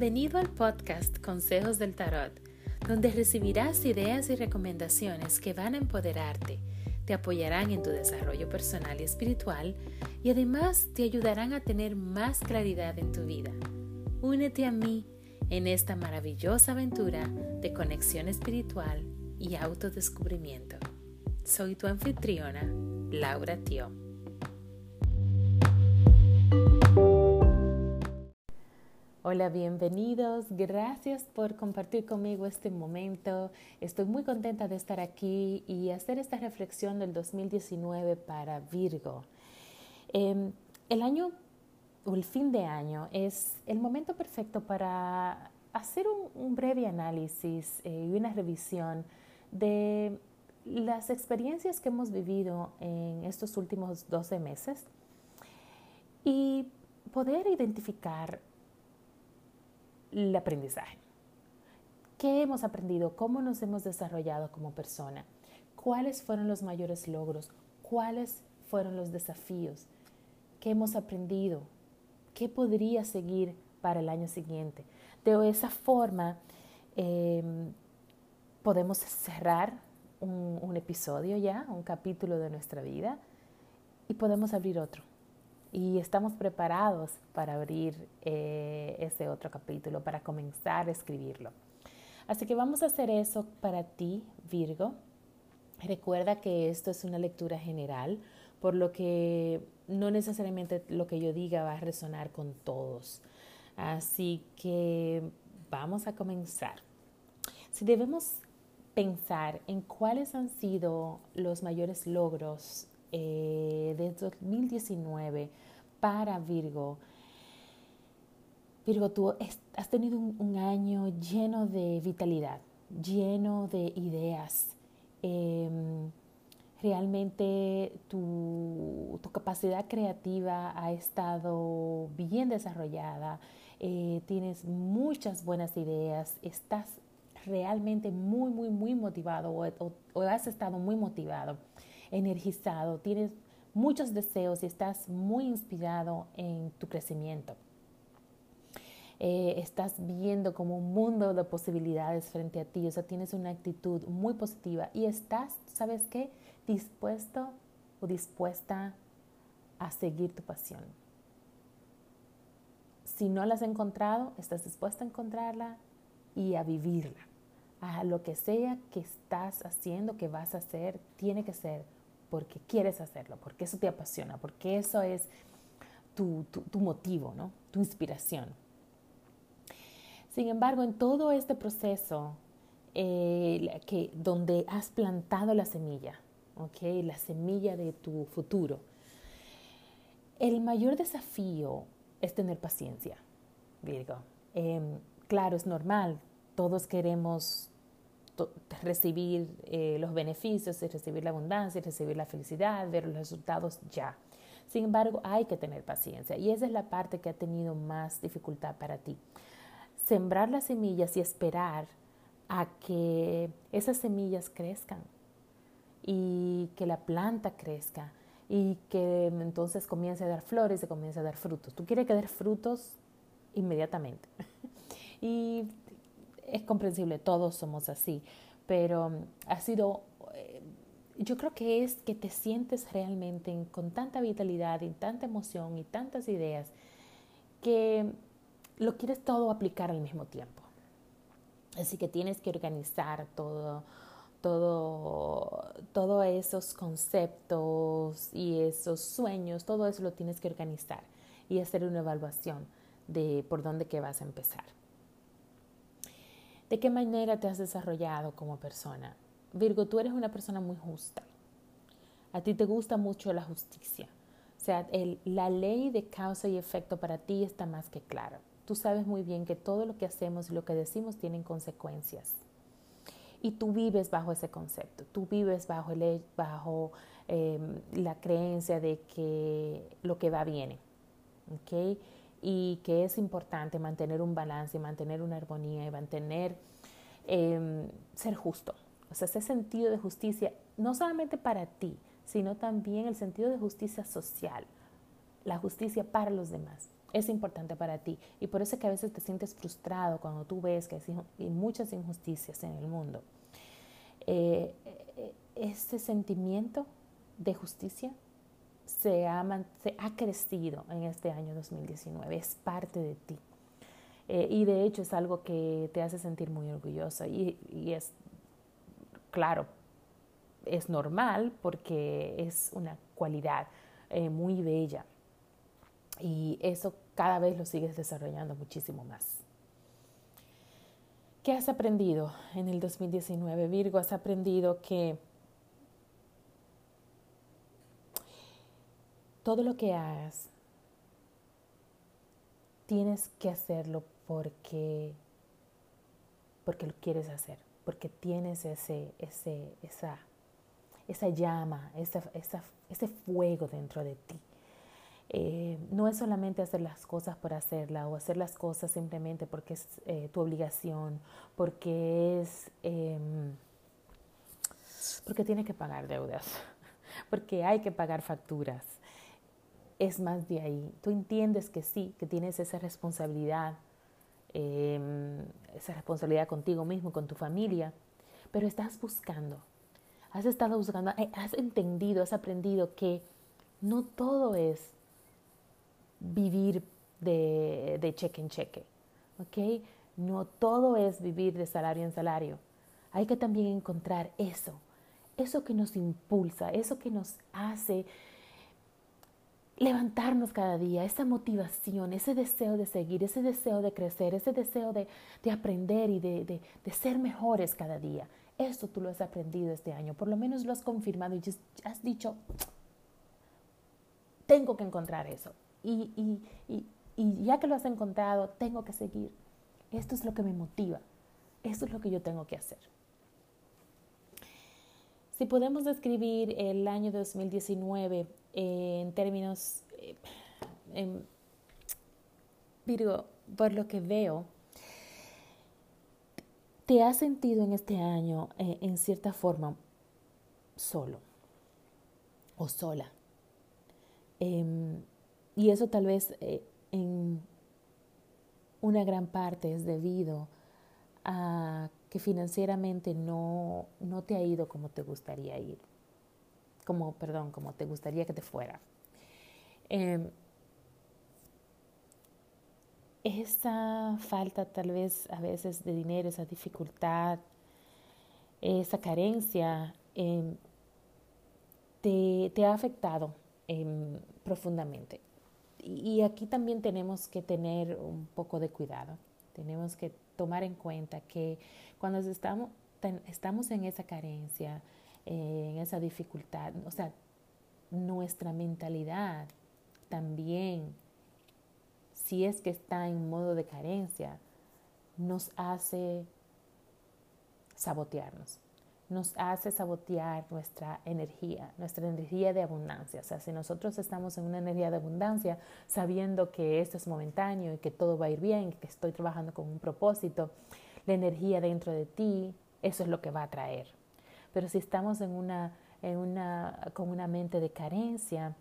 Bienvenido al podcast Consejos del Tarot, donde recibirás ideas y recomendaciones que van a empoderarte, te apoyarán en tu desarrollo personal y espiritual y además te ayudarán a tener más claridad en tu vida. Únete a mí en esta maravillosa aventura de conexión espiritual y autodescubrimiento. Soy tu anfitriona, Laura Tio. Hola, bienvenidos. Gracias por compartir conmigo este momento. Estoy muy contenta de estar aquí y hacer esta reflexión del 2019 para Virgo. Em, el año o el fin de año es el momento perfecto para hacer un, breve análisis eh, y una revisión de las experiencias que hemos vivido en estos últimos 12 meses y poder identificar el aprendizaje. ¿Qué hemos aprendido? ¿Cómo nos hemos desarrollado como persona? ¿Cuáles fueron los mayores logros? ¿Cuáles fueron los desafíos? ¿Qué hemos aprendido? ¿Qué podría seguir para el año siguiente? De esa forma em, podemos cerrar un, episodio ya, un capítulo de nuestra vida y podemos abrir otro. Y estamos preparados para abrir eh, ese otro capítulo, para comenzar a escribirlo. Así que vamos a hacer eso para ti, Virgo. Recuerda que esto es una lectura general, por lo que no necesariamente lo que yo diga va a resonar con todos. Así que vamos a comenzar. Si debemos pensar en cuáles han sido los mayores logros eh, de 2019 para Virgo, Virgo, tú has tenido un, año lleno de vitalidad, lleno de ideas. Em, realmente tu, capacidad creativa ha estado bien desarrollada, eh, tienes muchas buenas ideas, estás realmente muy, muy, muy motivado o, has estado muy motivado, energizado, tienes muchos deseos y estás muy inspirado en tu crecimiento. Eh, estás viendo como un mundo de posibilidades frente a ti, o sea, tienes una actitud muy positiva y estás, ¿sabes qué? dispuesto o dispuesta a seguir tu pasión. Si no la has encontrado, estás dispuesta a encontrarla y a vivirla. A lo que sea que estás haciendo, que vas a hacer, tiene que ser porque quieres hacerlo, porque eso te apasiona, porque eso es tu, motivo, ¿no? tu inspiración. Sin embargo, en todo este proceso que, donde has plantado la semilla, la semilla de tu futuro. El mayor desafío es tener paciencia. Em, claro, es normal, todos queremos recibir eh, los beneficios, recibir la abundancia, recibir la felicidad, ver los resultados ya. Sin embargo, hay que tener paciencia y esa es la parte que ha tenido más dificultad para ti. Sembrar las semillas y esperar a que esas semillas crezcan, y que la planta crezca y que entonces comience a dar flores y comience a dar frutos. Tú quieres que dé frutos inmediatamente. y es comprensible, todos somos así, pero ha sido, eh, yo creo que es que te sientes realmente con tanta vitalidad y tanta emoción y tantas ideas que lo quieres todo aplicar al mismo tiempo. Así que tienes que organizar todo todo, todos esos conceptos y esos sueños, todo eso lo tienes que organizar y hacer una evaluación de por dónde que vas a empezar. ¿De qué manera te has desarrollado como persona? Virgo, tú eres una persona muy justa. A ti te gusta mucho la justicia. O sea, la ley de causa y efecto para ti está más que clara. Tú sabes muy bien que todo lo que hacemos y lo que decimos tienen consecuencias y tú vives bajo ese concepto, tú vives bajo, em, la creencia de que lo que va viene, ¿ok? Y que es importante mantener un balance, mantener una armonía y mantener, em, ser justo. O sea, ese sentido de justicia, no solamente para ti, sino también el sentido de justicia social, la justicia para los demás. es importante para ti. Y por eso es que a veces te sientes frustrado cuando tú ves que hay muchas injusticias en el mundo. Eh, ese sentimiento de justicia se ha, se ha, crecido en este año 2019, es parte de ti. Eh, y de hecho es algo que te hace sentir muy orgulloso y, y es, claro, es normal porque es una cualidad eh, muy bella y eso cada vez lo sigues desarrollando muchísimo más. ¿Qué has aprendido en el 2019, Virgo? Has aprendido que todo lo que hagas tienes que hacerlo porque, porque lo quieres hacer, porque tienes ese, ese, esa, esa llama, esa, esa, ese fuego dentro de ti. Eh, no es solamente hacer las cosas por hacerla o hacer las cosas simplemente porque es eh, tu obligación, porque es em, porque tiene que pagar deudas, porque hay que pagar facturas. Es más de ahí. Tú entiendes que sí, que tienes esa responsabilidad, em, esa responsabilidad contigo mismo, con tu familia, pero estás buscando, has estado buscando, eh, has entendido, has aprendido que no todo es vivir de, de cheque en cheque. ¿ok? No todo es vivir de salario en salario. Hay que también encontrar eso, eso que nos impulsa, eso que nos hace levantarnos cada día, esa motivación, ese deseo de seguir, ese deseo de crecer, ese deseo de, aprender y de, de, ser mejores cada día. Eso tú lo has aprendido este año, por lo menos lo has confirmado y has dicho, tengo que encontrar eso, y, ya que lo has encontrado, tengo que seguir. Esto es lo que me motiva. Esto es lo que yo tengo que hacer. Si podemos describir el año 2019 en términos, eh, Virgo, por lo que veo, te has sentido en este año eh, en cierta forma solo o sola. Em, y eso tal vez eh, en una gran parte es debido a que financieramente no, no te ha ido como te gustaría ir, como, perdón, como te gustaría que te fuera. Em, esa falta tal vez a veces de dinero, esa dificultad, esa carencia, em, te, te, ha afectado em, profundamente y aquí también tenemos que tener un poco de cuidado. Tenemos que tomar en cuenta que cuando estamos, estamos en esa carencia, eh, en esa dificultad, o sea, nuestra mentalidad también, si es que está en modo de carencia, nos hace sabotearnos nos hace sabotear nuestra energía, nuestra energía de abundancia. O sea, si nosotros estamos en una energía de abundancia, sabiendo que esto es momentáneo y que todo va a ir bien, que estoy trabajando con un propósito, la energía dentro de ti, eso es lo que va a traer. Pero si estamos en una, en una, con una mente de carencia,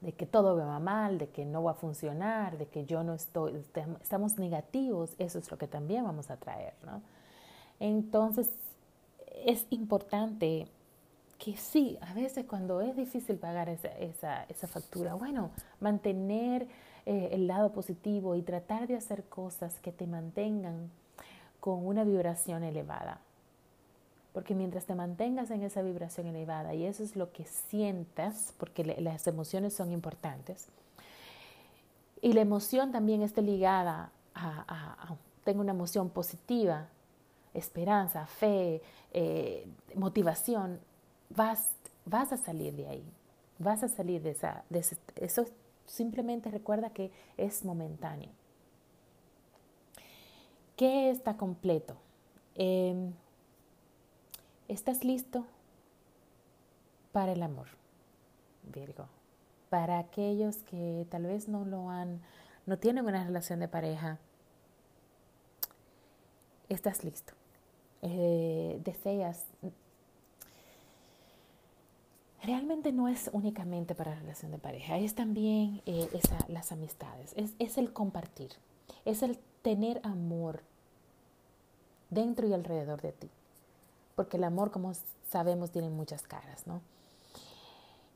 de que todo va mal, de que no va a funcionar, de que yo no estoy, estamos negativos, eso es lo que también vamos a traer, ¿no? Entonces, es importante que sí, a veces cuando es difícil pagar esa, esa, esa factura, bueno, mantener eh, el lado positivo y tratar de hacer cosas que te mantengan con una vibración elevada. Porque mientras te mantengas en esa vibración elevada, y eso es lo que sientas, porque las emociones son importantes, y la emoción también esté ligada a, a tengo una emoción positiva, esperanza, fe, eh, motivación, vas, vas a salir de ahí, vas a salir de, esa, eso. Simplemente recuerda que es momentáneo. ¿Qué está completo? Em, ¿Estás listo para el amor, Virgo? Para aquellos que tal vez no lo han, no tienen una relación de pareja, estás listo. Eh, deseas realmente no es únicamente para la relación de pareja, es también eh, las amistades, es, es el compartir, es el tener amor dentro y alrededor de ti. Porque el amor, como sabemos, tiene muchas caras, ¿no?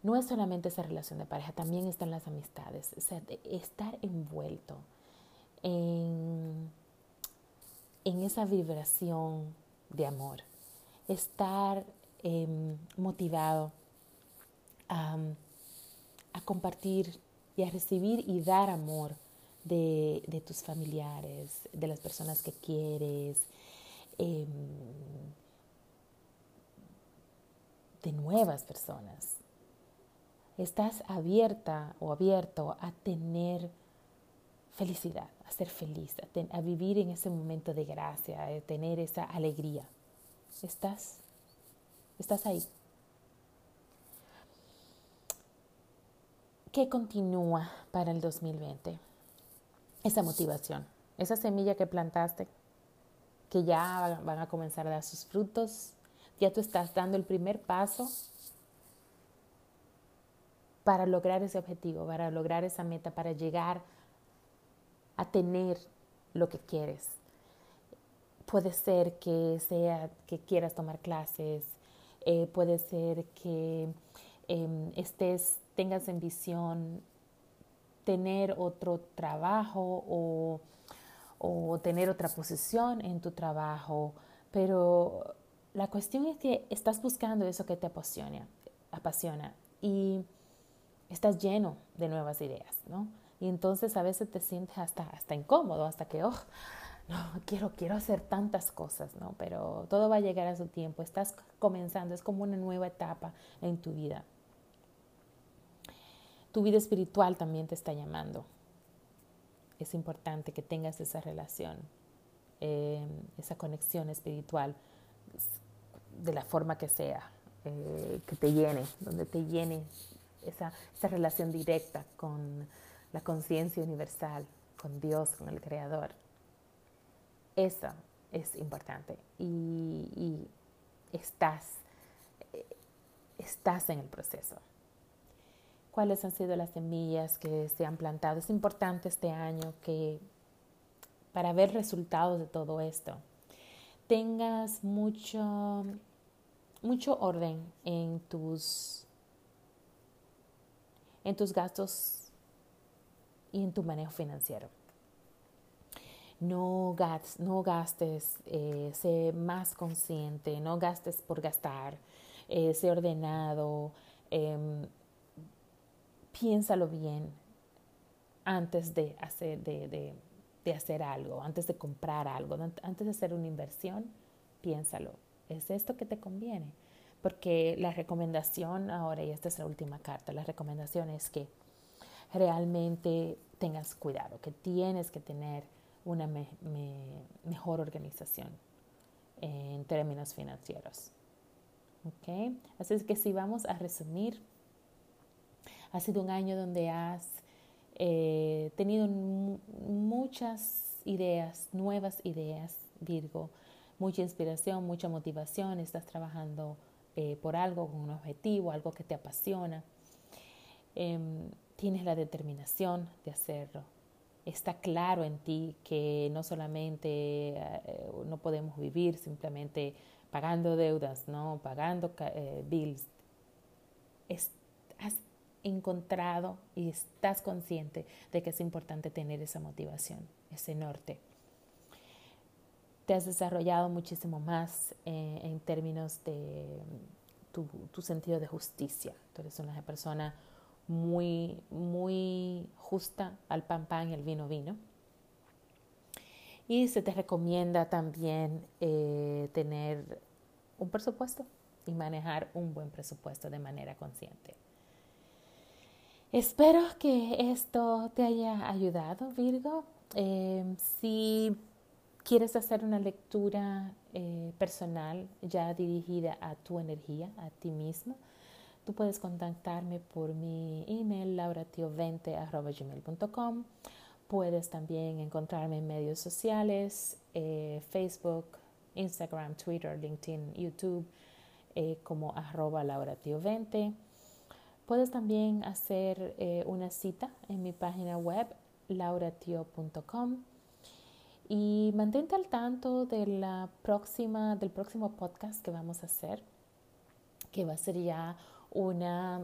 No es solamente esa relación de pareja, también están las amistades. O sea, estar envuelto en, en esa vibración de amor. Estar em, motivado a, compartir y a recibir y dar amor de, tus familiares, de las personas que quieres, em, de nuevas personas. Estás abierta o abierto a tener felicidad, a ser feliz, a, vivir en ese momento de gracia, a tener esa alegría. Estás, estás ahí. ¿Qué continúa para el 2020? Esa motivación, esa semilla que plantaste, que ya van a comenzar a dar sus frutos, ya tú estás dando el primer paso para lograr ese objetivo, para lograr esa meta, para llegar a tener lo que quieres. Puede ser que sea que quieras tomar clases, eh, puede ser que em, estés, tengas en visión tener otro trabajo o, o tener otra posición en tu trabajo, pero la cuestión es que estás buscando eso que te apasiona, apasiona y estás lleno de nuevas ideas, ¿no? Y entonces a veces te sientes hasta, hasta incómodo, hasta que, oh, no, quiero, quiero hacer tantas cosas, ¿no? Pero todo va a llegar a su tiempo, estás comenzando, es como una nueva etapa en tu vida. Tu vida espiritual también te está llamando. Es importante que tengas esa relación, eh, esa conexión espiritual de la forma que sea, eh, que te llene, donde te llene esa, esa relación directa con la conciencia universal, con Dios, con el Creador. Eso es importante y, estás, eh, estás en el proceso. ¿Cuáles han sido las semillas que se han plantado? Es importante este año que para ver resultados de todo esto, tengas mucho, mucho orden en tus, en tus gastos y en tu manejo financiero. No, gastes, no gastes eh, sé más consciente, no gastes por gastar, eh, sé ordenado, em, piénsalo bien antes de hacer, de, de hacer algo, antes de comprar algo, antes de hacer una inversión, piénsalo. ¿Es esto que te conviene? Porque la recomendación ahora, y esta es la última carta, la recomendación es que realmente tengas cuidado, que tienes que tener una mejor organización en términos financieros. ¿Okay? Así es que si vamos a resumir, ha sido un año donde has eh, tenido muchas ideas, nuevas ideas, Virgo, mucha inspiración, mucha motivación, estás trabajando eh, por algo, con un objetivo, algo que te apasiona. Em, tienes la determinación de hacerlo. Está claro en ti que no solamente eh, no podemos vivir simplemente pagando deudas, no pagando bills. Es, encontrado y estás consciente de que es importante tener esa motivación, ese norte. Te has desarrollado muchísimo más eh, en términos de tu, sentido de justicia. Tú eres una persona muy, muy justa al pan pan y al vino vino. Y se te recomienda también eh, tener un presupuesto y manejar un buen presupuesto de manera consciente. Espero que esto te haya ayudado, Virgo. Eh, si quieres hacer una lectura eh, personal ya dirigida a tu energía, a ti mismo, tú puedes contactarme por mi email lauratio20.gmail.com. Puedes también encontrarme en medios sociales, eh, Facebook, Instagram, Twitter, LinkedIn, YouTube, como arroba lauratio20. Puedes también hacer eh, una cita en mi página web lauratio.com y mantente al tanto de la próxima, del próximo podcast que vamos a hacer, que va a ser ya una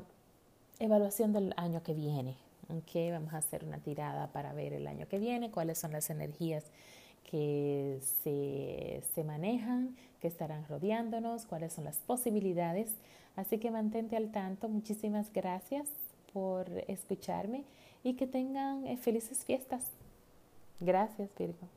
evaluación del año que viene. Okay, vamos a hacer una tirada para ver el año que viene, cuáles son las energías que se, se manejan, que estarán rodeándonos, cuáles son las posibilidades. Así que mantente al tanto. Muchísimas gracias por escucharme y que tengan eh, felices fiestas. Gracias, Virgo.